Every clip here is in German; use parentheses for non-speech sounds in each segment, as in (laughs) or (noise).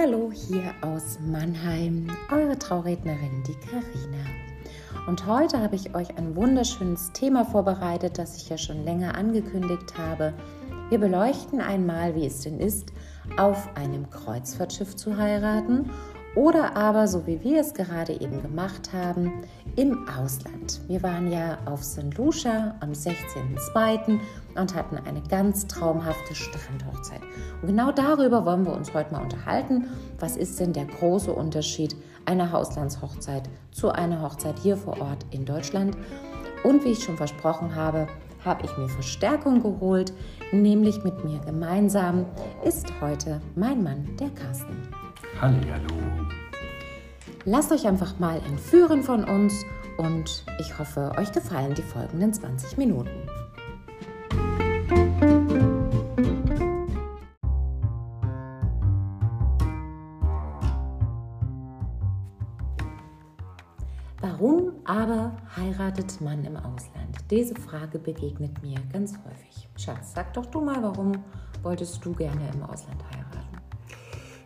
Hallo hier aus Mannheim, eure Traurednerin, die Karina. Und heute habe ich euch ein wunderschönes Thema vorbereitet, das ich ja schon länger angekündigt habe. Wir beleuchten einmal, wie es denn ist, auf einem Kreuzfahrtschiff zu heiraten oder aber, so wie wir es gerade eben gemacht haben, im Ausland. Wir waren ja auf St. Lucia am 16.02. und hatten eine ganz traumhafte Strandhochzeit. Und genau darüber wollen wir uns heute mal unterhalten. Was ist denn der große Unterschied einer Hauslandshochzeit zu einer Hochzeit hier vor Ort in Deutschland? Und wie ich schon versprochen habe, habe ich mir Verstärkung geholt, nämlich mit mir gemeinsam ist heute mein Mann, der Carsten. Hallihallo. Lasst euch einfach mal entführen von uns und ich hoffe, euch gefallen die folgenden 20 Minuten. Warum aber heiratet man im Ausland? Diese Frage begegnet mir ganz häufig. Schatz, sag doch du mal, warum wolltest du gerne im Ausland heiraten?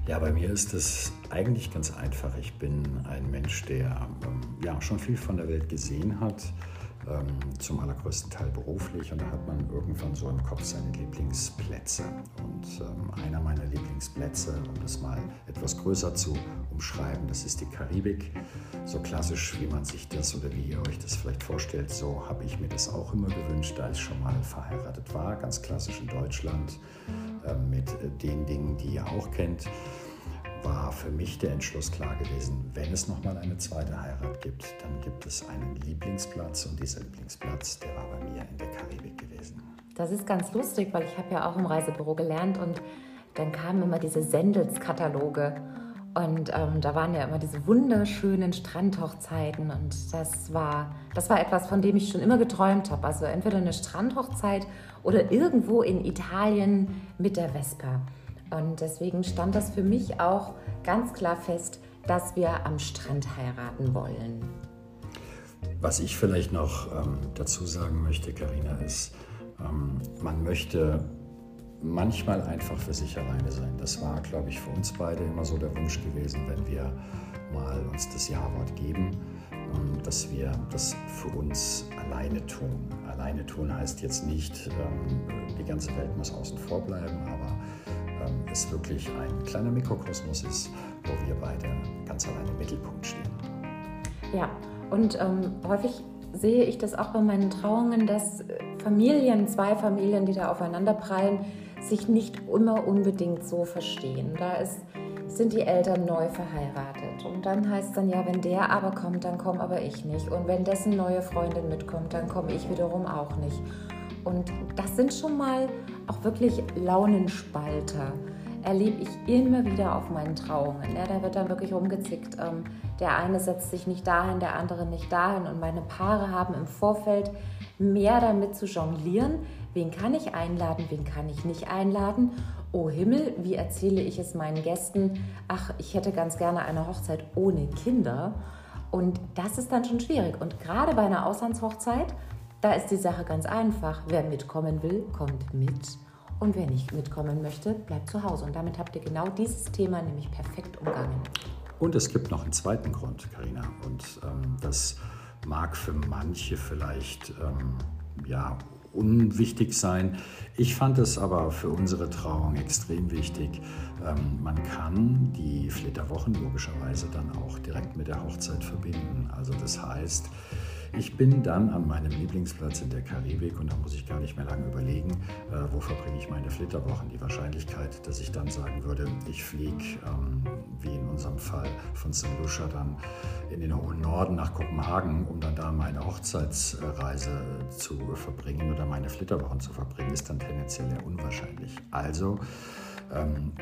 Ja, bei mir ist es eigentlich ganz einfach. Ich bin ein Mensch, der ähm, ja, schon viel von der Welt gesehen hat, zum allergrößten Teil beruflich. Und da hat man irgendwann so im Kopf seine Lieblingsplätze. Und ähm, einer meiner Lieblingsplätze, um das mal etwas größer zu umschreiben, das ist die Karibik. So klassisch, wie man sich das oder wie ihr euch das vielleicht vorstellt, so habe ich mir das auch immer gewünscht, da ich schon mal verheiratet war. Ganz klassisch in Deutschland äh, mit den Dingen, die ihr auch kennt, war für mich der Entschluss klar gewesen, wenn es nochmal eine zweite Heirat gibt, dann gibt es einen Lieblingsplatz und dieser Lieblingsplatz, der war bei mir in der Karibik gewesen. Das ist ganz lustig, weil ich habe ja auch im Reisebüro gelernt und dann kamen immer diese Sendelskataloge und ähm, da waren ja immer diese wunderschönen Strandhochzeiten und das war, das war etwas, von dem ich schon immer geträumt habe. Also entweder eine Strandhochzeit oder irgendwo in Italien mit der Vespa. Und deswegen stand das für mich auch ganz klar fest, dass wir am Strand heiraten wollen. Was ich vielleicht noch ähm, dazu sagen möchte, Karina, ist, ähm, man möchte manchmal einfach für sich alleine sein. Das war, glaube ich, für uns beide immer so der Wunsch gewesen, wenn wir mal uns das Ja-Wort geben, ähm, dass wir das für uns alleine tun. Alleine tun heißt jetzt nicht, ähm, die ganze Welt muss außen vor bleiben, aber es wirklich ein kleiner Mikrokosmos ist, wo wir beide ganz alleine im Mittelpunkt stehen. Ja, und ähm, häufig sehe ich das auch bei meinen Trauungen, dass Familien, zwei Familien, die da aufeinander prallen, sich nicht immer unbedingt so verstehen. Da ist, sind die Eltern neu verheiratet und dann heißt es dann ja, wenn der aber kommt, dann komme aber ich nicht und wenn dessen neue Freundin mitkommt, dann komme ich wiederum auch nicht. Und das sind schon mal auch wirklich Launenspalter. Erlebe ich immer wieder auf meinen Trauungen. Ja, da wird dann wirklich rumgezickt. Ähm, der eine setzt sich nicht dahin, der andere nicht dahin. Und meine Paare haben im Vorfeld mehr damit zu jonglieren, Wen kann ich einladen, wen kann ich nicht einladen? Oh Himmel, wie erzähle ich es meinen Gästen? Ach, ich hätte ganz gerne eine Hochzeit ohne Kinder. Und das ist dann schon schwierig. Und gerade bei einer Auslandshochzeit, da ist die Sache ganz einfach. Wer mitkommen will, kommt mit. Und wer nicht mitkommen möchte, bleibt zu Hause. Und damit habt ihr genau dieses Thema nämlich perfekt umgangen. Und es gibt noch einen zweiten Grund, Karina. Und ähm, das mag für manche vielleicht ähm, ja, unwichtig sein. Ich fand es aber für unsere Trauung extrem wichtig. Ähm, man kann die Flitterwochen logischerweise dann auch direkt mit der Hochzeit verbinden. Also das heißt, ich bin dann an meinem Lieblingsplatz in der Karibik und da muss ich gar nicht mehr lange überlegen, äh, wo verbringe ich meine Flitterwochen. Die Wahrscheinlichkeit, dass ich dann sagen würde, ich fliege, ähm, wie in unserem Fall, von St. Lucia dann in den hohen Norden nach Kopenhagen, um dann da meine Hochzeitsreise zu verbringen oder meine Flitterwochen zu verbringen, ist dann tendenziell eher unwahrscheinlich. Also, ähm,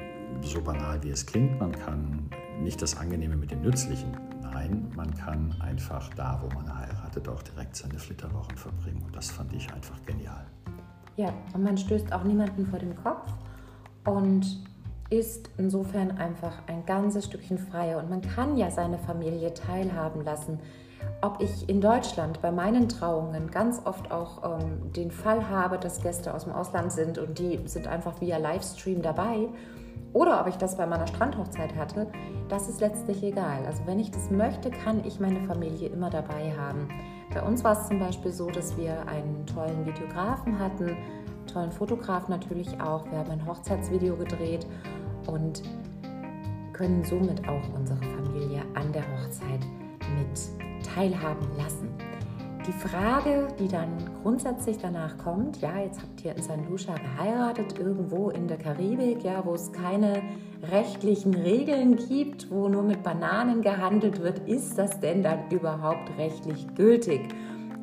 so banal wie es klingt, man kann nicht das Angenehme mit dem Nützlichen Nein, man kann einfach da, wo man heiratet, auch direkt seine Flitterwochen verbringen. Und das fand ich einfach genial. Ja, und man stößt auch niemanden vor den Kopf und ist insofern einfach ein ganzes Stückchen freier. Und man kann ja seine Familie teilhaben lassen. ob ich in Deutschland bei meinen Trauungen ganz oft auch ähm, den Fall habe, dass Gäste aus dem Ausland sind und die sind einfach via Livestream dabei oder ob ich das bei meiner Strandhochzeit hatte, das ist letztlich egal. Also wenn ich das möchte, kann ich meine Familie immer dabei haben. Bei uns war es zum Beispiel so, dass wir einen tollen Videografen hatten, tollen Fotografen natürlich auch. Wir haben ein Hochzeitsvideo gedreht und können somit auch unsere Familie an der Hochzeit mit teilhaben lassen. Die Frage, die dann grundsätzlich danach kommt, ja, jetzt habt ihr in San Lucia geheiratet, irgendwo in der Karibik, ja, wo es keine rechtlichen Regeln gibt, wo nur mit Bananen gehandelt wird, ist das denn dann überhaupt rechtlich gültig?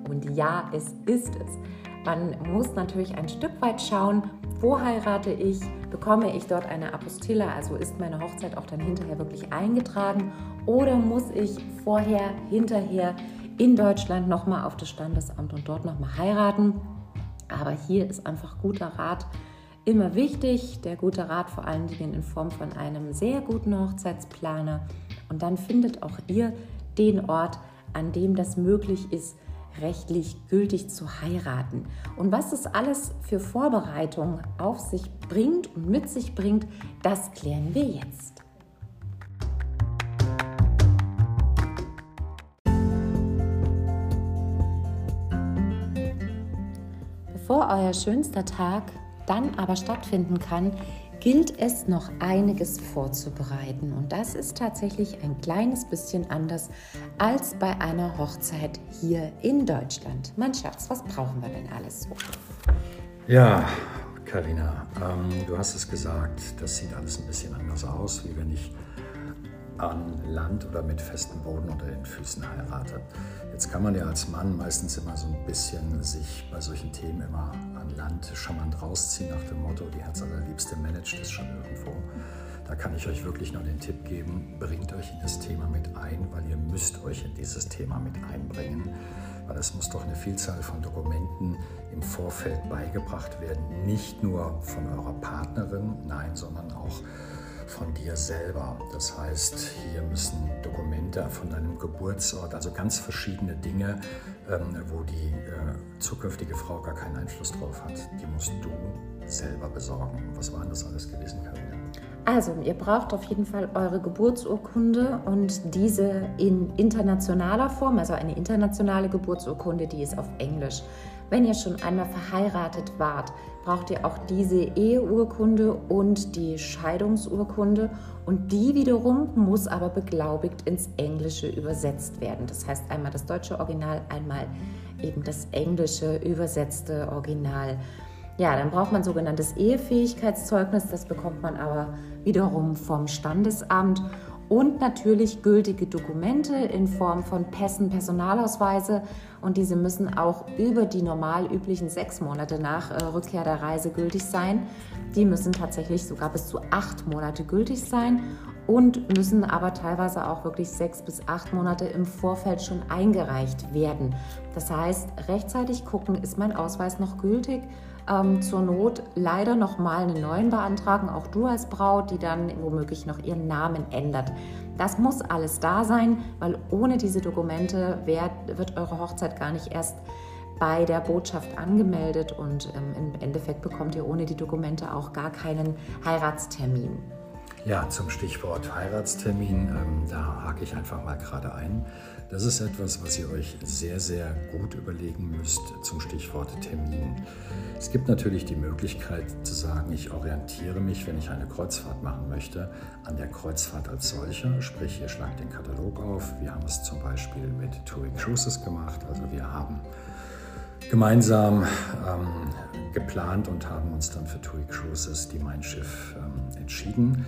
Und ja, es ist es. Man muss natürlich ein Stück weit schauen, wo heirate ich, bekomme ich dort eine Apostilla, also ist meine Hochzeit auch dann hinterher wirklich eingetragen oder muss ich vorher, hinterher in Deutschland nochmal auf das Standesamt und dort nochmal heiraten. Aber hier ist einfach guter Rat immer wichtig. Der gute Rat vor allen Dingen in Form von einem sehr guten Hochzeitsplaner. Und dann findet auch ihr den Ort, an dem das möglich ist, rechtlich gültig zu heiraten. Und was das alles für Vorbereitungen auf sich bringt und mit sich bringt, das klären wir jetzt. Bevor euer schönster Tag dann aber stattfinden kann, gilt es noch einiges vorzubereiten. Und das ist tatsächlich ein kleines bisschen anders als bei einer Hochzeit hier in Deutschland. Mein Schatz, was brauchen wir denn alles so? Ja, Karina, ähm, du hast es gesagt, das sieht alles ein bisschen anders aus, wie wenn ich an Land oder mit festem Boden unter den Füßen heirate. Jetzt kann man ja als Mann meistens immer so ein bisschen sich bei solchen Themen immer an Land charmant rausziehen nach dem Motto, die Herzallerliebste managt das schon irgendwo. Da kann ich euch wirklich nur den Tipp geben, bringt euch in das Thema mit ein, weil ihr müsst euch in dieses Thema mit einbringen, weil es muss doch eine Vielzahl von Dokumenten im Vorfeld beigebracht werden, nicht nur von eurer Partnerin, nein, sondern auch von dir selber. Das heißt, hier müssen Dokumente von deinem Geburtsort, also ganz verschiedene Dinge, ähm, wo die äh, zukünftige Frau gar keinen Einfluss drauf hat, die musst du selber besorgen. Was war das alles gewesen, Karina? Also, ihr braucht auf jeden Fall eure Geburtsurkunde und diese in internationaler Form, also eine internationale Geburtsurkunde, die ist auf Englisch. Wenn ihr schon einmal verheiratet wart, braucht ihr auch diese Eheurkunde und die Scheidungsurkunde und die wiederum muss aber beglaubigt ins Englische übersetzt werden. Das heißt einmal das deutsche Original, einmal eben das englische übersetzte Original. Ja, dann braucht man sogenanntes Ehefähigkeitszeugnis, das bekommt man aber wiederum vom Standesamt und natürlich gültige Dokumente in Form von Pässen, Personalausweise und diese müssen auch über die normal üblichen sechs Monate nach äh, Rückkehr der Reise gültig sein. Die müssen tatsächlich sogar bis zu acht Monate gültig sein und müssen aber teilweise auch wirklich sechs bis acht Monate im Vorfeld schon eingereicht werden. Das heißt, rechtzeitig gucken, ist mein Ausweis noch gültig ähm, zur Not leider nochmal einen neuen beantragen, auch du als Braut, die dann womöglich noch ihren Namen ändert. Das muss alles da sein, weil ohne diese Dokumente wird, wird eure Hochzeit gar nicht erst bei der Botschaft angemeldet und ähm, im Endeffekt bekommt ihr ohne die Dokumente auch gar keinen Heiratstermin. Ja, zum Stichwort Heiratstermin, ähm, da hake ich einfach mal gerade ein. Das ist etwas, was ihr euch sehr, sehr gut überlegen müsst zum Stichwort Termin. Es gibt natürlich die Möglichkeit zu sagen, ich orientiere mich, wenn ich eine Kreuzfahrt machen möchte, an der Kreuzfahrt als solcher. Sprich, ihr schlagt den Katalog auf. Wir haben es zum Beispiel mit Touring Cruises gemacht. Also wir haben gemeinsam ähm, geplant und haben uns dann für Touring Cruises, die Mein Schiff, ähm, entschieden.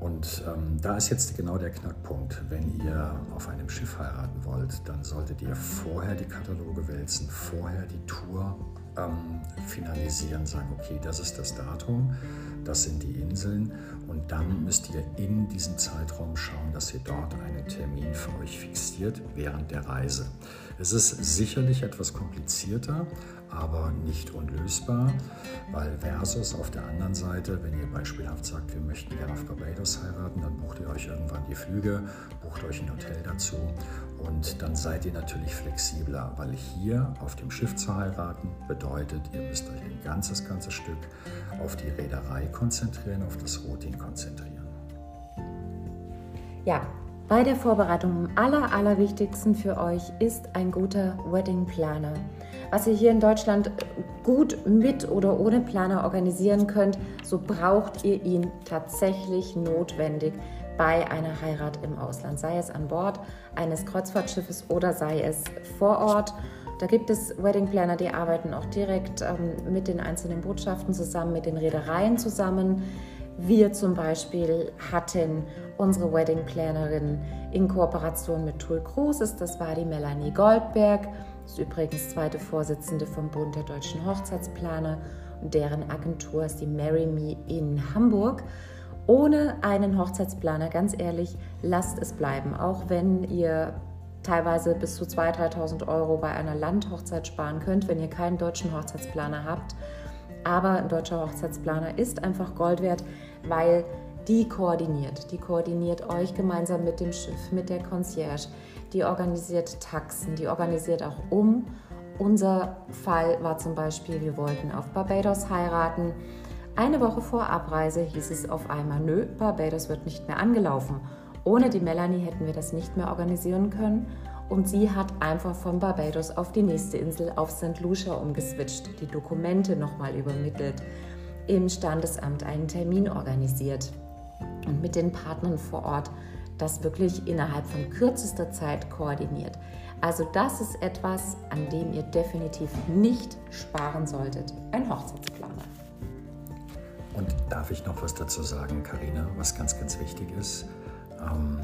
Und ähm, da ist jetzt genau der Knackpunkt. Wenn ihr auf einem Schiff heiraten wollt, dann solltet ihr vorher die Kataloge wälzen, vorher die Tour ähm, finalisieren, sagen, okay, das ist das Datum, das sind die Inseln und dann müsst ihr in diesem Zeitraum schauen, dass ihr dort einen Termin für euch fixiert während der Reise. Es ist sicherlich etwas komplizierter, aber nicht unlösbar, weil versus auf der anderen Seite, wenn ihr beispielhaft sagt, wir möchten gerne auf Barbados heiraten, dann bucht ihr euch irgendwann die Flüge, bucht euch ein Hotel dazu Und dann seid ihr natürlich flexibler, weil hier auf dem Schiff zu heiraten bedeutet, ihr müsst euch ein ganzes, ganzes Stück auf die Reederei konzentrieren, auf das Routing konzentrieren. Ja, bei der Vorbereitung am aller, allerwichtigsten für euch ist ein guter Wedding Planner. Was ihr hier in Deutschland gut mit oder ohne Planer organisieren könnt, so braucht ihr ihn tatsächlich notwendig bei einer Heirat im Ausland, sei es an Bord eines Kreuzfahrtschiffes oder sei es vor Ort. Da gibt es Wedding Planner, die arbeiten auch direkt ähm, mit den einzelnen Botschaften zusammen, mit den Reedereien zusammen. Wir zum Beispiel hatten unsere Wedding Plannerin in Kooperation mit Tool Cruises, das war die Melanie Goldberg, ist übrigens zweite Vorsitzende vom Bund der deutschen Hochzeitsplaner und deren Agentur ist die Marry Me in Hamburg. Ohne einen Hochzeitsplaner, ganz ehrlich, lasst es bleiben. Auch wenn ihr teilweise bis zu 2.000, 3.000 Euro bei einer Landhochzeit sparen könnt, wenn ihr keinen deutschen Hochzeitsplaner habt. Aber ein deutscher Hochzeitsplaner ist einfach Gold wert, weil die koordiniert. Die koordiniert euch gemeinsam mit dem Schiff, mit der Concierge. Die organisiert Taxen, die organisiert auch um. Unser Fall war zum Beispiel, wir wollten auf Barbados heiraten. Eine Woche vor Abreise hieß es auf einmal, nö, Barbados wird nicht mehr angelaufen. Ohne die Melanie hätten wir das nicht mehr organisieren können. Und sie hat einfach von Barbados auf die nächste Insel auf St. Lucia umgeswitcht, die Dokumente nochmal übermittelt, im Standesamt einen Termin organisiert und mit den Partnern vor Ort das wirklich innerhalb von kürzester Zeit koordiniert. Also das ist etwas, an dem ihr definitiv nicht sparen solltet. Ein Hochzeitsplaner. Und darf ich noch was dazu sagen, Karina, was ganz, ganz wichtig ist? Ähm,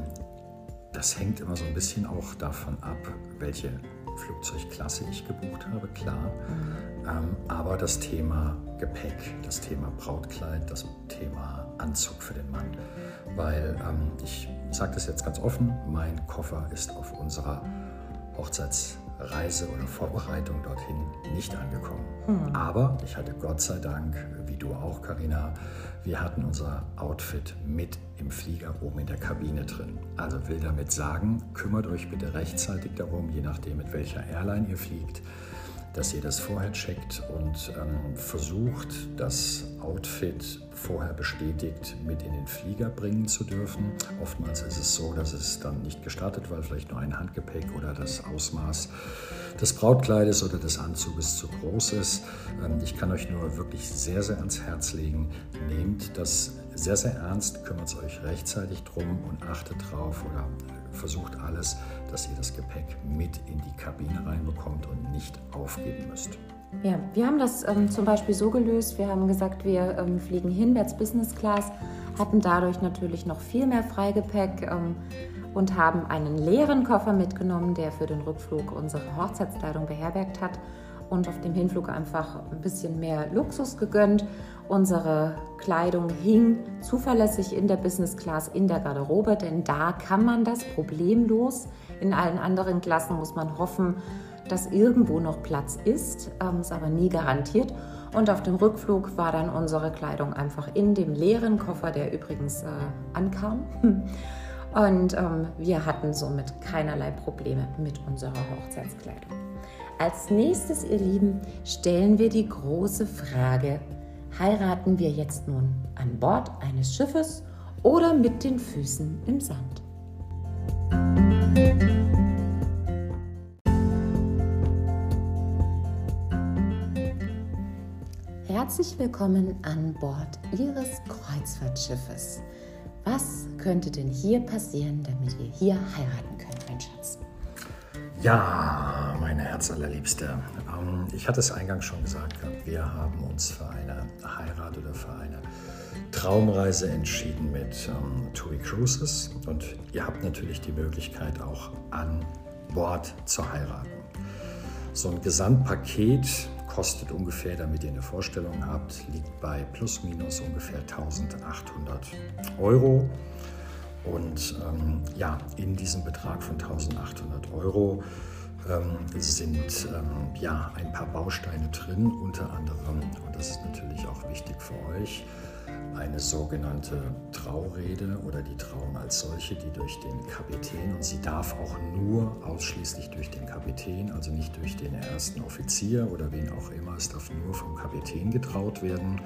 das hängt immer so ein bisschen auch davon ab, welche Flugzeugklasse ich gebucht habe, klar. Ähm, aber das Thema Gepäck, das Thema Brautkleid, das Thema Anzug für den Mann. Weil ähm, ich sage das jetzt ganz offen, mein Koffer ist auf unserer Hochzeits- Reise oder Vorbereitung dorthin nicht angekommen. Mhm. Aber ich hatte Gott sei Dank, wie du auch, Karina, wir hatten unser Outfit mit im Flieger oben in der Kabine drin. Also will damit sagen, kümmert euch bitte rechtzeitig darum, je nachdem mit welcher Airline ihr fliegt, dass ihr das vorher checkt und ähm, versucht, das Outfit vorher bestätigt mit in den Flieger bringen zu dürfen. Oftmals ist es so, dass es dann nicht gestartet, weil vielleicht nur ein Handgepäck oder das Ausmaß des Brautkleides oder des Anzuges zu groß ist. Ähm, ich kann euch nur wirklich sehr, sehr ans Herz legen, nehmt das sehr, sehr ernst, kümmert euch rechtzeitig drum und achtet drauf oder versucht alles, dass ihr das Gepäck mit in die Kabine reinbekommt und nicht aufgeben müsst. Ja, wir haben das ähm, zum Beispiel so gelöst. Wir haben gesagt, wir ähm, fliegen hinwärts Business Class, hatten dadurch natürlich noch viel mehr Freigepäck ähm, und haben einen leeren Koffer mitgenommen, der für den Rückflug unsere Hochzeitskleidung beherbergt hat und auf dem Hinflug einfach ein bisschen mehr Luxus gegönnt. Unsere Kleidung hing zuverlässig in der Business Class in der Garderobe, denn da kann man das problemlos. In allen anderen Klassen muss man hoffen, dass irgendwo noch Platz ist, ähm, ist aber nie garantiert. Und auf dem Rückflug war dann unsere Kleidung einfach in dem leeren Koffer, der übrigens äh, ankam. (laughs) Und ähm, wir hatten somit keinerlei Probleme mit unserer Hochzeitskleidung. Als nächstes, ihr Lieben, stellen wir die große Frage, heiraten wir jetzt nun an Bord eines Schiffes oder mit den Füßen im Sand? Herzlich willkommen an Bord Ihres Kreuzfahrtschiffes. Was könnte denn hier passieren, damit wir hier heiraten können, mein Schatz? Ja, meine Herzallerliebste. Ähm, ich hatte es eingangs schon gesagt, wir haben uns für eine Heirat oder für eine Traumreise entschieden mit ähm, TUI Cruises und ihr habt natürlich die Möglichkeit auch an Bord zu heiraten. So ein Gesamtpaket kostet ungefähr, damit ihr eine Vorstellung habt, liegt bei plus minus ungefähr 1800 Euro. Und ähm, ja, in diesem Betrag von 1800 Euro ähm, sind ähm, ja ein paar Bausteine drin, unter anderem, und das ist natürlich auch wichtig für euch, eine sogenannte Traurede oder die Trauung als solche, die durch den Kapitän, und sie darf auch nur ausschließlich durch den Kapitän, also nicht durch den ersten Offizier oder wen auch immer, es darf nur vom Kapitän getraut werden.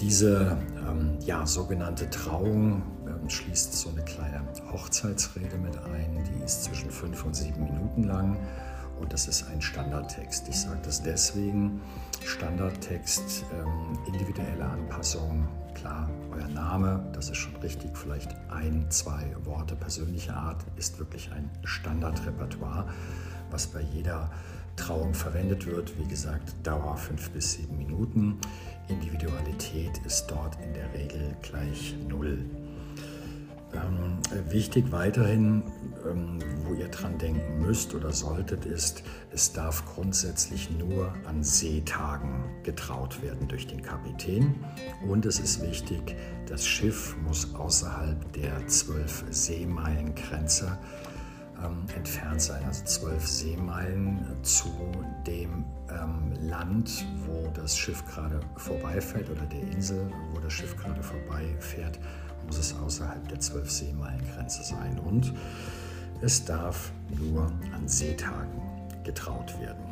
Diese ähm, ja, sogenannte Trauung schließt so eine kleine Hochzeitsrede mit ein, die ist zwischen fünf und sieben Minuten lang und das ist ein Standardtext. Ich sage das deswegen, Standardtext, ähm, individuelle Anpassung, klar, euer Name, das ist schon richtig, vielleicht ein, zwei Worte persönlicher Art, ist wirklich ein Standardrepertoire, was bei jeder Trauung verwendet wird. Wie gesagt, Dauer fünf bis sieben Minuten. Individualität ist dort in der Regel gleich null. Ähm, wichtig weiterhin, ähm, wo ihr dran denken müsst oder solltet, ist, es darf grundsätzlich nur an Seetagen getraut werden durch den Kapitän. Und es ist wichtig, das Schiff muss außerhalb der 12 Seemeilen Grenze ähm, entfernt sein, also 12 Seemeilen zu dem ähm, Land, wo das Schiff gerade vorbeifährt oder der Insel, wo das Schiff gerade vorbeifährt muss es außerhalb der 12 Seemeilengrenze sein und es darf nur an Seetagen getraut werden.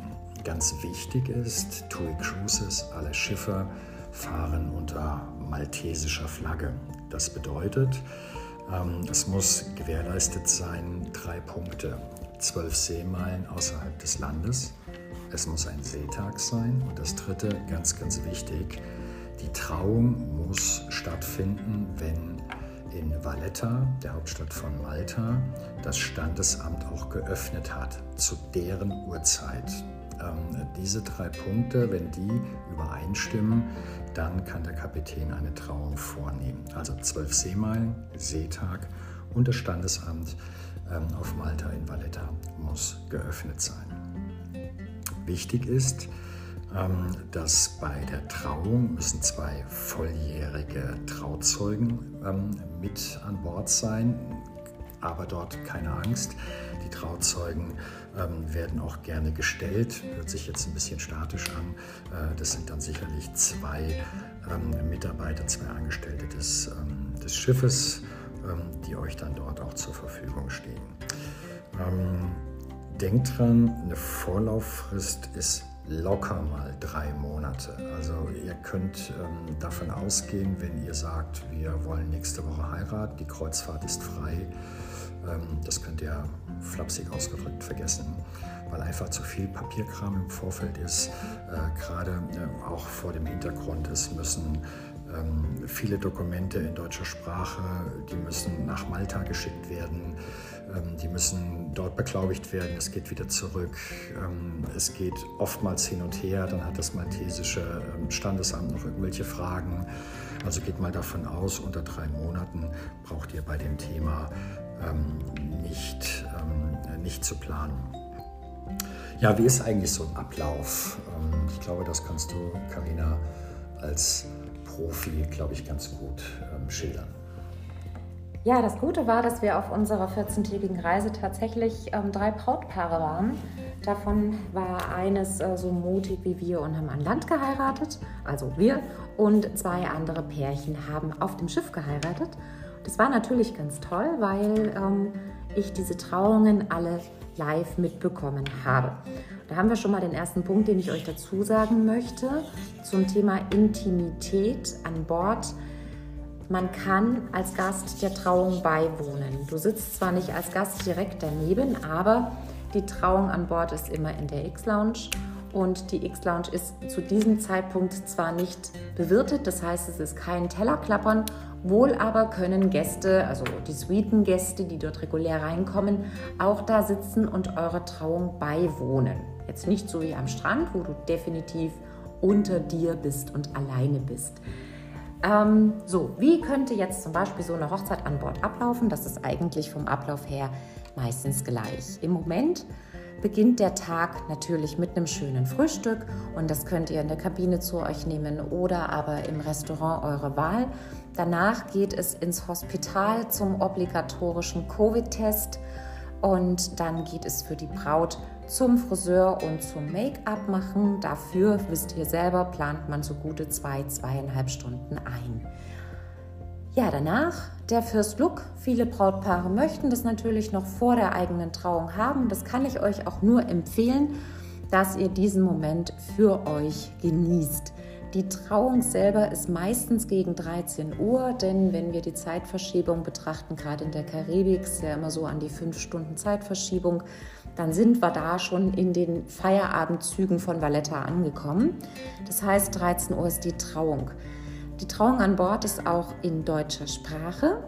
Ganz wichtig ist, TUI Cruises, alle Schiffe fahren unter maltesischer Flagge. Das bedeutet, ähm, es muss gewährleistet sein, drei Punkte, zwölf Seemeilen außerhalb des Landes. Es muss ein Seetag sein. Und das dritte, ganz, ganz wichtig, die Trauung muss stattfinden, wenn in Valletta, der Hauptstadt von Malta, das Standesamt auch geöffnet hat, zu deren Uhrzeit. Ähm, diese drei Punkte, wenn die übereinstimmen, dann kann der Kapitän eine Trauung vornehmen. Also zwölf Seemeilen, Seetag und das Standesamt ähm, auf Malta in Valletta muss geöffnet sein. Wichtig ist, ähm, dass bei der Trauung müssen zwei volljährige Trauzeugen mit an Bord sein, aber dort keine Angst. Die Trauzeugen ähm, werden auch gerne gestellt, hört sich jetzt ein bisschen statisch an. Äh, das sind dann sicherlich zwei Mitarbeiter, zwei Angestellte des, des Schiffes, die euch dann dort auch zur Verfügung stehen. Denkt dran, eine Vorlauffrist ist locker mal drei Monate. Also ihr könnt ähm, davon ausgehen, wenn ihr sagt, wir wollen nächste Woche heiraten, die Kreuzfahrt ist frei, ähm, das könnt ihr flapsig ausgedrückt vergessen, weil einfach zu viel Papierkram im Vorfeld ist, äh, gerade äh, auch vor dem Hintergrund, es müssen ähm, viele Dokumente in deutscher Sprache, die müssen nach Malta geschickt werden. Ähm, die müssen dort beglaubigt werden, es geht wieder zurück, ähm, es geht oftmals hin und her, dann hat das maltesische ähm, Standesamt noch irgendwelche Fragen. Also geht mal davon aus, unter drei Monaten braucht ihr bei dem Thema nicht, nicht zu planen. Ja, wie ist eigentlich so ein Ablauf? Ich glaube, das kannst du, Karina, als Profi, glaube ich, ganz gut schildern. Ja, das Gute war, dass wir auf unserer 14-tägigen Reise tatsächlich ähm, drei Brautpaare waren. Davon war eines äh, so mutig wie wir und haben an Land geheiratet, also wir, und zwei andere Pärchen haben auf dem Schiff geheiratet. Das war natürlich ganz toll, weil ähm, ich diese Trauungen alle live mitbekommen habe. Da haben wir schon mal den ersten Punkt, den ich euch dazu sagen möchte, zum Thema Intimität an Bord man kann als Gast der Trauung beiwohnen. Du sitzt zwar nicht als Gast direkt daneben, aber die Trauung an Bord ist immer in der X-Lounge und die X-Lounge ist zu diesem Zeitpunkt zwar nicht bewirtet, das heißt, es ist kein Tellerklappern, wohl aber können Gäste, also die Suitengäste, die dort regulär reinkommen, auch da sitzen und eurer Trauung beiwohnen. Jetzt nicht so wie am Strand, wo du definitiv unter dir bist und alleine bist. Ähm, so, wie könnte jetzt zum Beispiel so eine Hochzeit an Bord ablaufen? Das ist eigentlich vom Ablauf her meistens gleich. Im Moment beginnt der Tag natürlich mit einem schönen Frühstück und das könnt ihr in der Kabine zu euch nehmen oder aber im Restaurant eurer Wahl. Danach geht es ins Hospital zum obligatorischen Covid-Test Und dann geht es für die Braut zum Friseur und zum Make-up machen. Dafür, wisst ihr selber, plant man so gute zwei, zweieinhalb Stunden ein. Ja, danach der First Look. Viele Brautpaare möchten das natürlich noch vor der eigenen Trauung haben. Das kann ich euch auch nur empfehlen, dass ihr diesen Moment für euch genießt. Die Trauung selber ist meistens gegen 13 Uhr, denn wenn wir die Zeitverschiebung betrachten, gerade in der Karibik, ist ja immer so an die 5 Stunden Zeitverschiebung, dann sind wir da schon in den Feierabendzügen von Valletta angekommen. Das heißt, 13 Uhr ist die Trauung. Die Trauung an Bord ist auch in deutscher Sprache.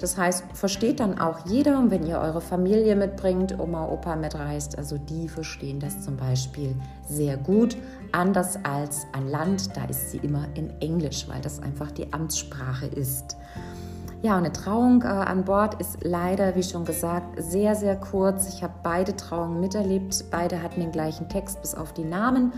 Das heißt, versteht dann auch jeder, wenn ihr eure Familie mitbringt, Oma, Opa mitreist, also die verstehen das zum Beispiel sehr gut. Anders als an Land, da ist sie immer in Englisch, weil das einfach die Amtssprache ist. Ja, eine Trauung äh, an Bord ist leider, wie schon gesagt, sehr, sehr kurz. Ich habe beide Trauungen miterlebt. Beide hatten den gleichen Text bis auf die Namen.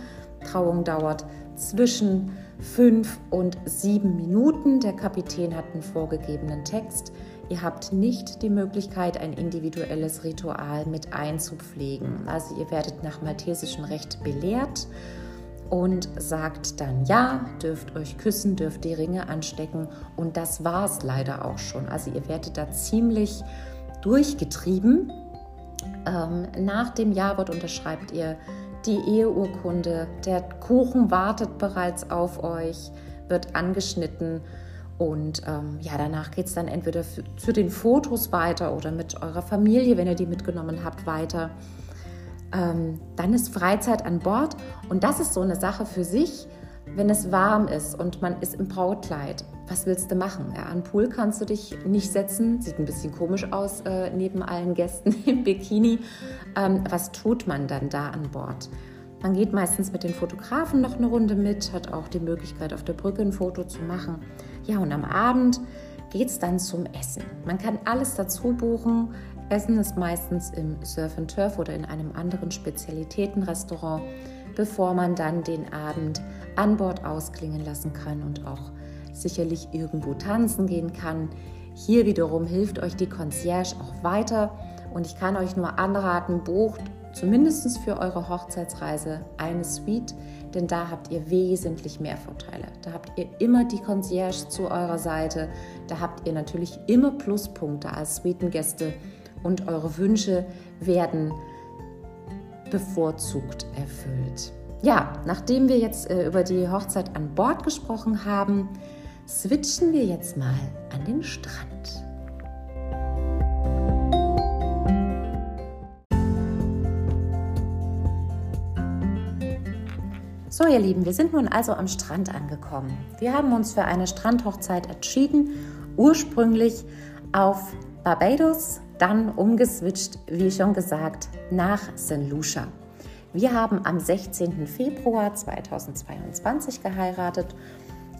Trauung dauert zwischen fünf und sieben Minuten. Der Kapitän hat einen vorgegebenen Text. Ihr habt nicht die Möglichkeit, ein individuelles Ritual mit einzupflegen. Also ihr werdet nach maltesischem Recht belehrt und sagt dann ja, dürft euch küssen, dürft die Ringe anstecken und das war es leider auch schon. Also ihr werdet da ziemlich durchgetrieben. Ähm, nach dem Ja-Wort unterschreibt ihr die Eheurkunde, der Kuchen wartet bereits auf euch, wird angeschnitten und ähm, ja, danach geht es dann entweder für, zu den Fotos weiter oder mit eurer Familie, wenn ihr die mitgenommen habt, weiter. Ähm, dann ist Freizeit an Bord und das ist so eine Sache für sich, wenn es warm ist und man ist im Brautkleid. Was willst du machen? Ja, an Pool kannst du dich nicht setzen, sieht ein bisschen komisch aus äh, neben allen Gästen (laughs) im Bikini. Ähm, was tut man dann da an Bord? Man geht meistens mit den Fotografen noch eine Runde mit, hat auch die Möglichkeit, auf der Brücke ein Foto zu machen. Ja, und am Abend geht es dann zum Essen. Man kann alles dazu buchen. Essen ist meistens im Surf and Turf oder in einem anderen Spezialitätenrestaurant, bevor man dann den Abend an Bord ausklingen lassen kann und auch sicherlich irgendwo tanzen gehen kann. Hier wiederum hilft euch die Concierge auch weiter und ich kann euch nur anraten, bucht zumindest für eure Hochzeitsreise eine Suite, denn da habt ihr wesentlich mehr Vorteile. Da habt ihr immer die Concierge zu eurer Seite, da habt ihr natürlich immer Pluspunkte als Suitengäste und eure Wünsche werden bevorzugt erfüllt. Ja, nachdem wir jetzt äh, über die Hochzeit an Bord gesprochen haben, switchen wir jetzt mal an den Strand. So, ihr Lieben, wir sind nun also am Strand angekommen. Wir haben uns für eine Strandhochzeit entschieden, ursprünglich auf Barbados, dann umgeswitcht, wie schon gesagt, nach St. Lucia. Wir haben am 16. Februar 2022 geheiratet.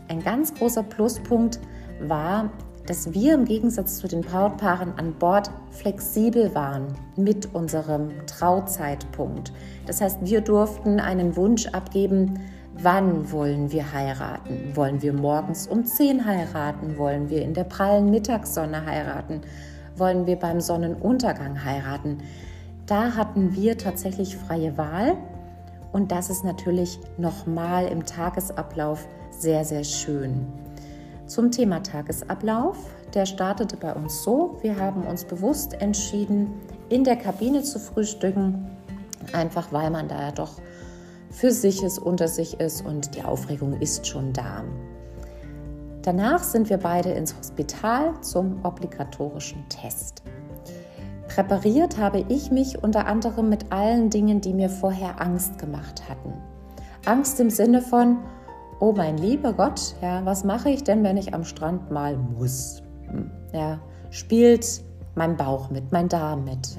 Ein ganz großer Pluspunkt war, dass wir im Gegensatz zu den Brautpaaren an Bord flexibel waren mit unserem Trauzeitpunkt. Das heißt, wir durften einen Wunsch abgeben, wann wollen wir heiraten? Wollen wir morgens um 10 heiraten? Wollen wir in der prallen Mittagssonne heiraten? Wollen wir beim Sonnenuntergang heiraten? Da hatten wir tatsächlich freie Wahl und das ist natürlich nochmal im Tagesablauf sehr, sehr schön. Zum Thema Tagesablauf. Der startete bei uns so. Wir haben uns bewusst entschieden, in der Kabine zu frühstücken, einfach weil man da ja doch für sich ist, unter sich ist und die Aufregung ist schon da. Danach sind wir beide ins Hospital zum obligatorischen Test. Präpariert habe ich mich unter anderem mit allen Dingen, die mir vorher Angst gemacht hatten. Angst im Sinne von, oh mein lieber Gott, ja, was mache ich denn, wenn ich am Strand mal muss? Hm, ja, spielt mein Bauch mit, mein Darm mit?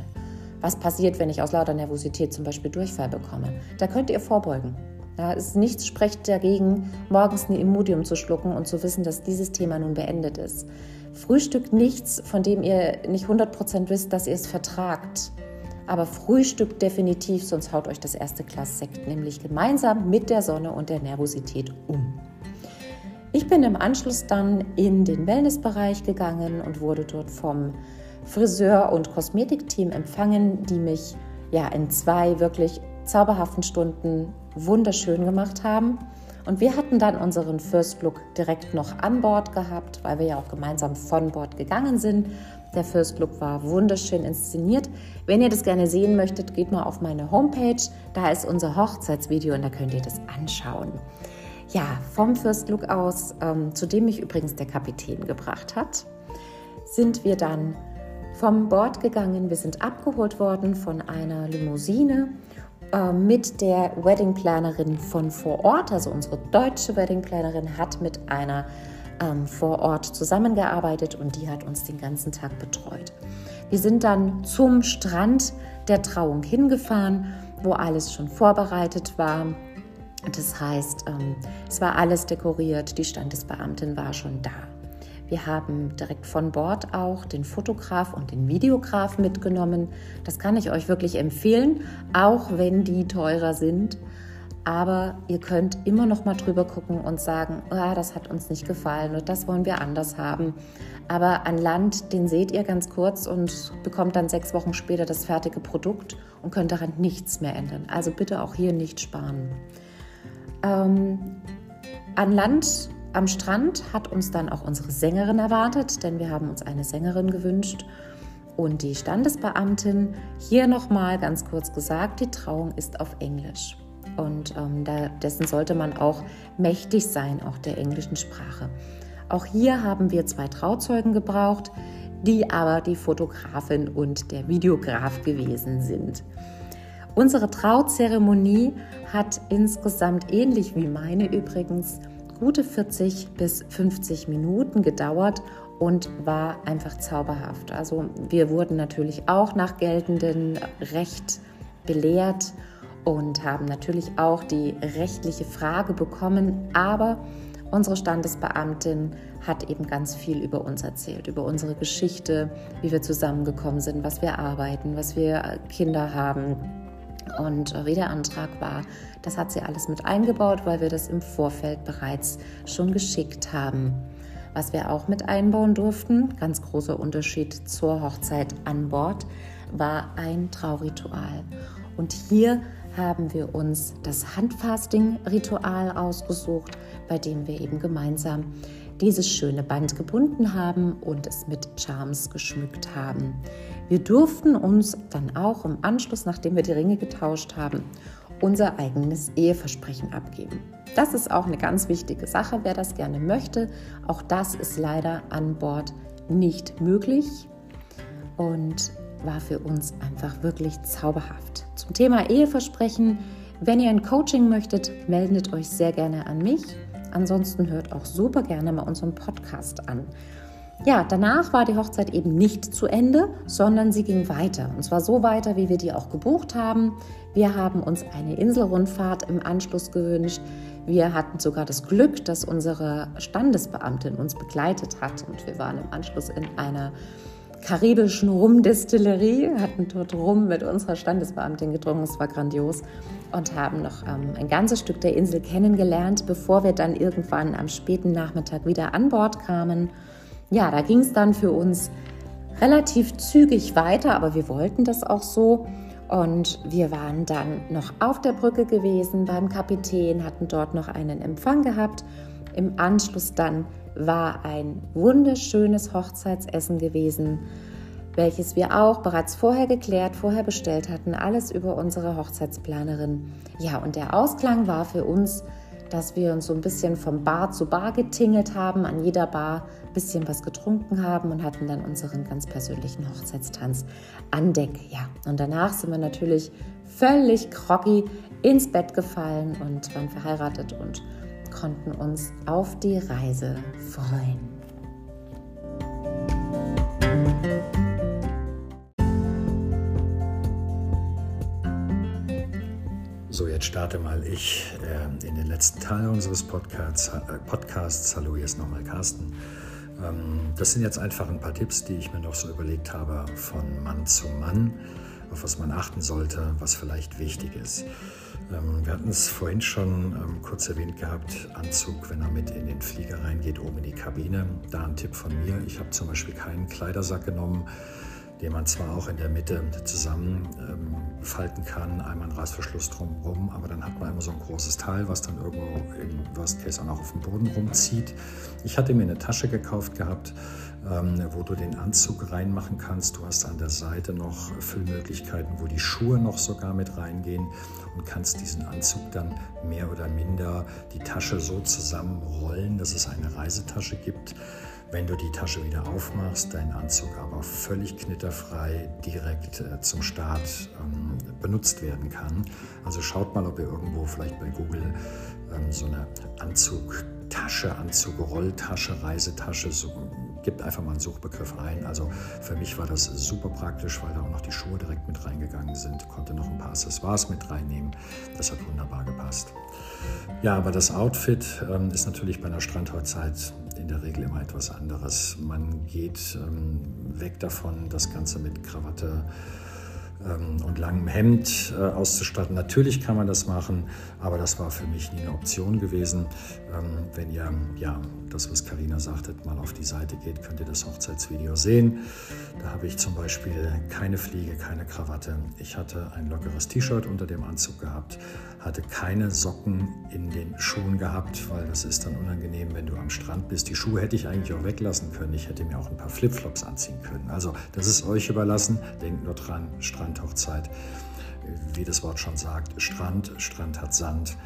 Was passiert, wenn ich aus lauter Nervosität zum Beispiel Durchfall bekomme? Da könnt ihr vorbeugen. Ja, es nichts spricht dagegen, morgens ein Imodium zu schlucken und zu wissen, dass dieses Thema nun beendet ist. Frühstückt nichts, von dem ihr nicht 100% wisst, dass ihr es vertragt. Aber Frühstück definitiv, sonst haut euch das erste Glas Sekt nämlich gemeinsam mit der Sonne und der Nervosität um. Ich bin im Anschluss dann in den Wellnessbereich gegangen und wurde dort vom Friseur- und Kosmetikteam empfangen, die mich ja in zwei wirklich zauberhaften Stunden wunderschön gemacht haben. Und wir hatten dann unseren First Look direkt noch an Bord gehabt, weil wir ja auch gemeinsam von Bord gegangen sind. Der First Look war wunderschön inszeniert. Wenn ihr das gerne sehen möchtet, geht mal auf meine Homepage. Da ist unser Hochzeitsvideo und da könnt ihr das anschauen. Ja, vom First Look aus, ähm, zu dem mich übrigens der Kapitän gebracht hat, sind wir dann vom Bord gegangen. Wir sind abgeholt worden von einer Limousine äh, mit der Weddingplanerin von vor Ort. Also unsere deutsche Weddingplanerin hat mit einer ähm, vor Ort zusammengearbeitet und die hat uns den ganzen Tag betreut. Wir sind dann zum Strand der Trauung hingefahren, wo alles schon vorbereitet war. Das heißt, ähm, es war alles dekoriert, die Standesbeamtin war schon da. Wir haben direkt von Bord auch den Fotograf und den Videograf mitgenommen. Das kann ich euch wirklich empfehlen, auch wenn die teurer sind. Aber ihr könnt immer noch mal drüber gucken und sagen, ah, das hat uns nicht gefallen und das wollen wir anders haben. Aber an Land, den seht ihr ganz kurz und bekommt dann sechs Wochen später das fertige Produkt und könnt daran nichts mehr ändern. Also bitte auch hier nicht sparen. Ähm, an Land am Strand hat uns dann auch unsere Sängerin erwartet, denn wir haben uns eine Sängerin gewünscht. Und die Standesbeamtin, hier nochmal ganz kurz gesagt, die Trauung ist auf Englisch. Und ähm, da, dessen sollte man auch mächtig sein, auch der englischen Sprache. Auch hier haben wir zwei Trauzeugen gebraucht, die aber die Fotografin und der Videograf gewesen sind. Unsere Trauzeremonie hat insgesamt ähnlich wie meine übrigens gute 40 bis 50 Minuten gedauert und war einfach zauberhaft. Also wir wurden natürlich auch nach geltendem Recht belehrt und haben natürlich auch die rechtliche Frage bekommen, aber unsere Standesbeamtin hat eben ganz viel über uns erzählt, über unsere Geschichte, wie wir zusammengekommen sind, was wir arbeiten, was wir Kinder haben, und wie der Antrag war, das hat sie alles mit eingebaut, weil wir das im Vorfeld bereits schon geschickt haben. Was wir auch mit einbauen durften, ganz großer Unterschied zur Hochzeit an Bord, war ein Trauritual. Und hier haben wir uns das Handfasting-Ritual ausgesucht, bei dem wir eben gemeinsam dieses schöne Band gebunden haben und es mit Charms geschmückt haben. Wir durften uns dann auch im Anschluss, nachdem wir die Ringe getauscht haben, unser eigenes Eheversprechen abgeben. Das ist auch eine ganz wichtige Sache, wer das gerne möchte. Auch das ist leider an Bord nicht möglich und war für uns einfach wirklich zauberhaft. Zum Thema Eheversprechen, wenn ihr ein Coaching möchtet, meldet euch sehr gerne an mich. Ansonsten hört auch super gerne mal unseren Podcast an. Ja, danach war die Hochzeit eben nicht zu Ende, sondern sie ging weiter. Und zwar so weiter, wie wir die auch gebucht haben. Wir haben uns eine Inselrundfahrt im Anschluss gewünscht. Wir hatten sogar das Glück, dass unsere Standesbeamtin uns begleitet hat. Und wir waren im Anschluss in einer karibischen Rumdestillerie, hatten dort Rum mit unserer Standesbeamtin getrunken. Es war grandios und haben noch ähm, ein ganzes Stück der Insel kennengelernt, bevor wir dann irgendwann am späten Nachmittag wieder an Bord kamen. Ja, da ging es dann für uns relativ zügig weiter, aber wir wollten das auch so. Und wir waren dann noch auf der Brücke gewesen beim Kapitän, hatten dort noch einen Empfang gehabt. Im Anschluss dann war ein wunderschönes Hochzeitsessen gewesen welches wir auch bereits vorher geklärt, vorher bestellt hatten, alles über unsere Hochzeitsplanerin. Ja, und der Ausklang war für uns, dass wir uns so ein bisschen vom Bar zu Bar getingelt haben, an jeder Bar ein bisschen was getrunken haben und hatten dann unseren ganz persönlichen Hochzeitstanz an Deck. Ja, und danach sind wir natürlich völlig groggy ins Bett gefallen und waren verheiratet und konnten uns auf die Reise freuen. So, jetzt starte mal ich äh, in den letzten Teil unseres Podcasts. Äh, Podcasts. Hallo, hier ist nochmal Carsten. Ähm, das sind jetzt einfach ein paar Tipps, die ich mir noch so überlegt habe von Mann zu Mann, auf was man achten sollte, was vielleicht wichtig ist. Ähm, wir hatten es vorhin schon ähm, kurz erwähnt gehabt, Anzug, wenn er mit in den Flieger reingeht, oben in die Kabine. Da ein Tipp von mir. Ich habe zum Beispiel keinen Kleidersack genommen den man zwar auch in der Mitte zusammenfalten ähm, kann, einmal einen Reißverschluss drumherum, aber dann hat man immer so ein großes Teil, was dann irgendwo im Worst Case auch auf dem Boden rumzieht. Ich hatte mir eine Tasche gekauft gehabt, ähm, wo du den Anzug reinmachen kannst. Du hast an der Seite noch Füllmöglichkeiten, wo die Schuhe noch sogar mit reingehen und kannst diesen Anzug dann mehr oder minder die Tasche so zusammenrollen, dass es eine Reisetasche gibt. Wenn du die Tasche wieder aufmachst, dein Anzug aber völlig knitterfrei direkt äh, zum Start ähm, benutzt werden kann. Also schaut mal, ob ihr irgendwo vielleicht bei Google ähm, so eine Anzugtasche, Anzugrolltasche, Reisetasche, so, gebt einfach mal einen Suchbegriff ein. Also für mich war das super praktisch, weil da auch noch die Schuhe direkt mit reingegangen sind, konnte noch ein paar Accessoires mit reinnehmen. Das hat wunderbar gepasst. Ja, aber das Outfit ähm, ist natürlich bei einer Strandhochzeit in der Regel immer etwas anderes. Man geht ähm, weg davon, das Ganze mit Krawatte und langem Hemd äh, auszustatten. Natürlich kann man das machen, aber das war für mich nie eine Option gewesen. Ähm, wenn ihr, ja, das, was Karina sagte, mal auf die Seite geht, könnt ihr das Hochzeitsvideo sehen. Da habe ich zum Beispiel keine Fliege, keine Krawatte. Ich hatte ein lockeres T-Shirt unter dem Anzug gehabt, hatte keine Socken in den Schuhen gehabt, weil das ist dann unangenehm, wenn du am Strand bist. Die Schuhe hätte ich eigentlich auch weglassen können. Ich hätte mir auch ein paar Flipflops anziehen können. Also das ist euch überlassen. Denkt nur dran, Strandhochzeit wie das Wort schon sagt, Strand, Strand hat Sand.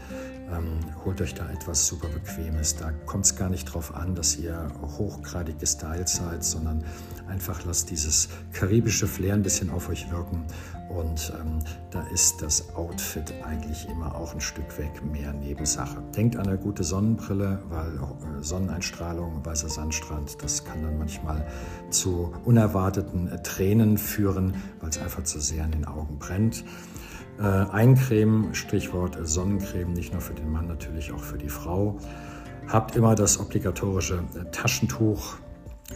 Ähm, holt euch da etwas super Bequemes. Da kommt es gar nicht drauf an, dass ihr hochgradig gestylt seid, sondern einfach lasst dieses karibische Flair ein bisschen auf euch wirken. Und ähm, da ist das Outfit eigentlich immer auch ein Stück weg mehr Nebensache. Denkt an eine gute Sonnenbrille, weil äh, Sonneneinstrahlung, weißer Sandstrand, das kann dann manchmal zu unerwarteten äh, Tränen führen, weil es einfach zu sehr in den Augen brennt. Äh, Eincremen, Stichwort Sonnencreme, nicht nur für den Mann, natürlich auch für die Frau. Habt immer das obligatorische äh, Taschentuch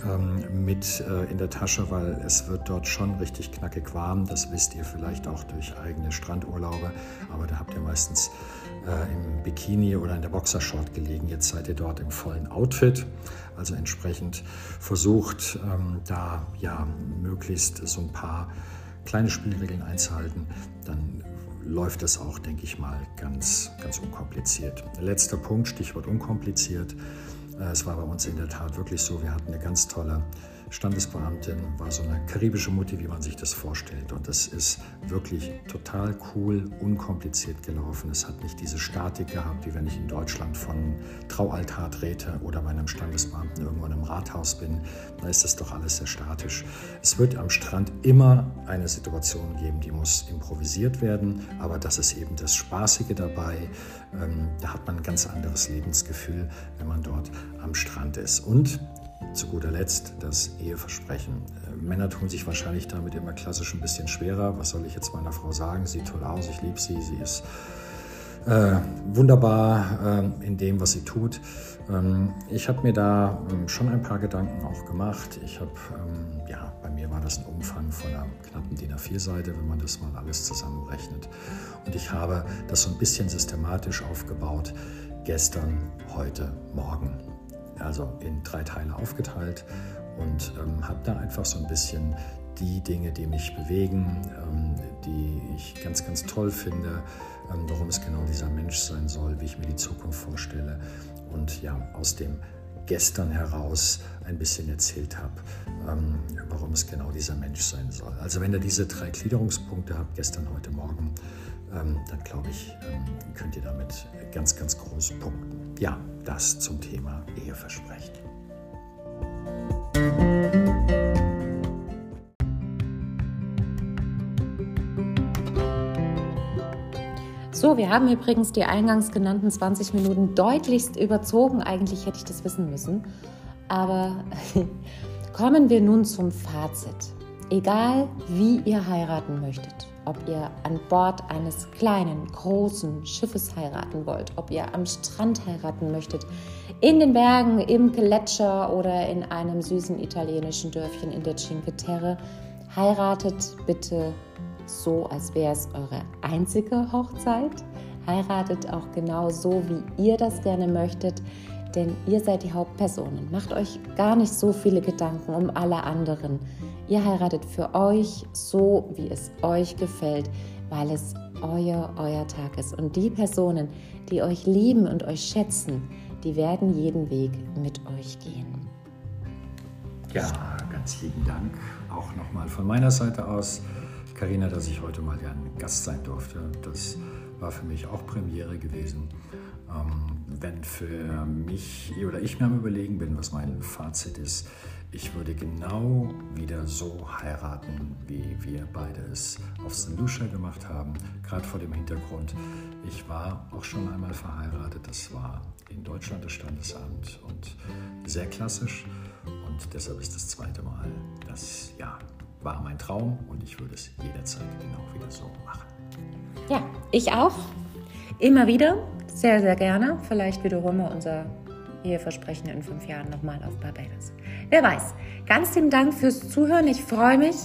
ähm, mit äh, in der Tasche, weil es wird dort schon richtig knackig warm. Das wisst ihr vielleicht auch durch eigene Strandurlaube, aber da habt ihr meistens äh, im Bikini oder in der Boxershort gelegen. Jetzt seid ihr dort im vollen Outfit, also entsprechend versucht ähm, da ja möglichst so ein paar kleine Spielregeln einzuhalten, dann läuft das auch, denke ich mal, ganz, ganz unkompliziert. Letzter Punkt, Stichwort unkompliziert. Äh, es war bei uns in der Tat wirklich so, wir hatten eine ganz tolle Standesbeamtin, war so eine karibische Mutti, wie man sich das vorstellt. Und das ist wirklich total cool, unkompliziert gelaufen. Es hat nicht diese Statik gehabt, wie wenn ich in Deutschland von Traualtar trete oder bei einem Standesbeamten irgendwo in einem Rathaus bin. Da ist das doch alles sehr statisch. Es wird am Strand immer eine Situation geben, die muss improvisiert werden, aber das ist eben das Spaßige dabei. Ähm, da hat man ein ganz anderes Lebensgefühl, wenn man dort am Strand ist. Und zu guter Letzt das Eheversprechen. Äh, Männer tun sich wahrscheinlich damit immer klassisch ein bisschen schwerer. Was soll ich jetzt meiner Frau sagen? Sieht toll aus, ich liebe sie, sie ist äh, wunderbar äh, in dem, was sie tut. Ähm, ich habe mir da ähm, schon ein paar Gedanken auch gemacht. Ich habe, ähm, ja, bei mir war das ein Umfang von einer knappen DIN A4-Seite, wenn man das mal alles zusammenrechnet. Und ich habe das so ein bisschen systematisch aufgebaut. Gestern, heute, morgen also in drei Teile aufgeteilt und ähm, habe da einfach so ein bisschen die Dinge, die mich bewegen, ähm, die ich ganz, ganz toll finde, ähm, warum es genau dieser Mensch sein soll, wie ich mir die Zukunft vorstelle und ja, aus dem gestern heraus ein bisschen erzählt habe, ähm, warum es genau dieser Mensch sein soll. Also wenn ihr diese drei Gliederungspunkte habt, gestern, heute, morgen, dann glaube ich, ähm, könnt ihr damit ganz, ganz groß punkten. Ja, das zum Thema Eheversprechen. So, wir haben übrigens die eingangs genannten 20 Minuten deutlichst überzogen. Eigentlich hätte ich das wissen müssen. Aber (laughs) kommen wir nun zum Fazit. Egal, wie ihr heiraten möchtet, ob ihr an Bord eines kleinen, großen Schiffes heiraten wollt, ob ihr am Strand heiraten möchtet, in den Bergen, im Gletscher oder in einem süßen italienischen Dörfchen in der Cinque Terre, heiratet bitte so, als wäre es eure einzige Hochzeit. Heiratet auch genau so, wie ihr das gerne möchtet, denn ihr seid die Hauptpersonen. Macht euch gar nicht so viele Gedanken um alle anderen. Ihr heiratet für euch so, wie es euch gefällt, weil es euer, euer Tag ist. Und die Personen, die euch lieben und euch schätzen, die werden jeden Weg mit euch gehen. Ja, ganz lieben Dank auch nochmal von meiner Seite aus, Karina, dass ich heute mal ein Gast sein durfte. Das war für mich auch Premiere gewesen. Ähm, wenn für mich oder ich mir am Überlegen bin, was mein Fazit ist, ich würde genau wieder so heiraten, wie wir beide es auf St. Lucia gemacht haben. Gerade vor dem Hintergrund, ich war auch schon einmal verheiratet. Das war in Deutschland das Standesamt und sehr klassisch. Und deshalb ist das zweite Mal. Das ja, war mein Traum und ich würde es jederzeit genau wieder so machen. Ja, ich auch. Immer wieder. Sehr, sehr gerne. Vielleicht wiederholen wir unser Eheversprechen in fünf Jahren nochmal auf Barbados. Wer weiß. Ganz lieben Dank fürs Zuhören. Ich freue mich.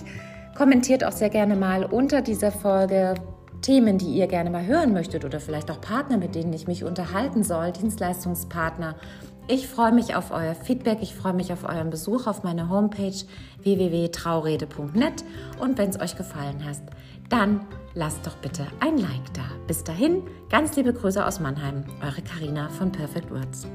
Kommentiert auch sehr gerne mal unter dieser Folge Themen, die ihr gerne mal hören möchtet oder vielleicht auch Partner, mit denen ich mich unterhalten soll, Dienstleistungspartner. Ich freue mich auf euer Feedback, ich freue mich auf euren Besuch auf meiner Homepage www.traurede.net und wenn es euch gefallen hat, dann lasst doch bitte ein Like da. Bis dahin, ganz liebe Grüße aus Mannheim, eure Karina von Perfect Words.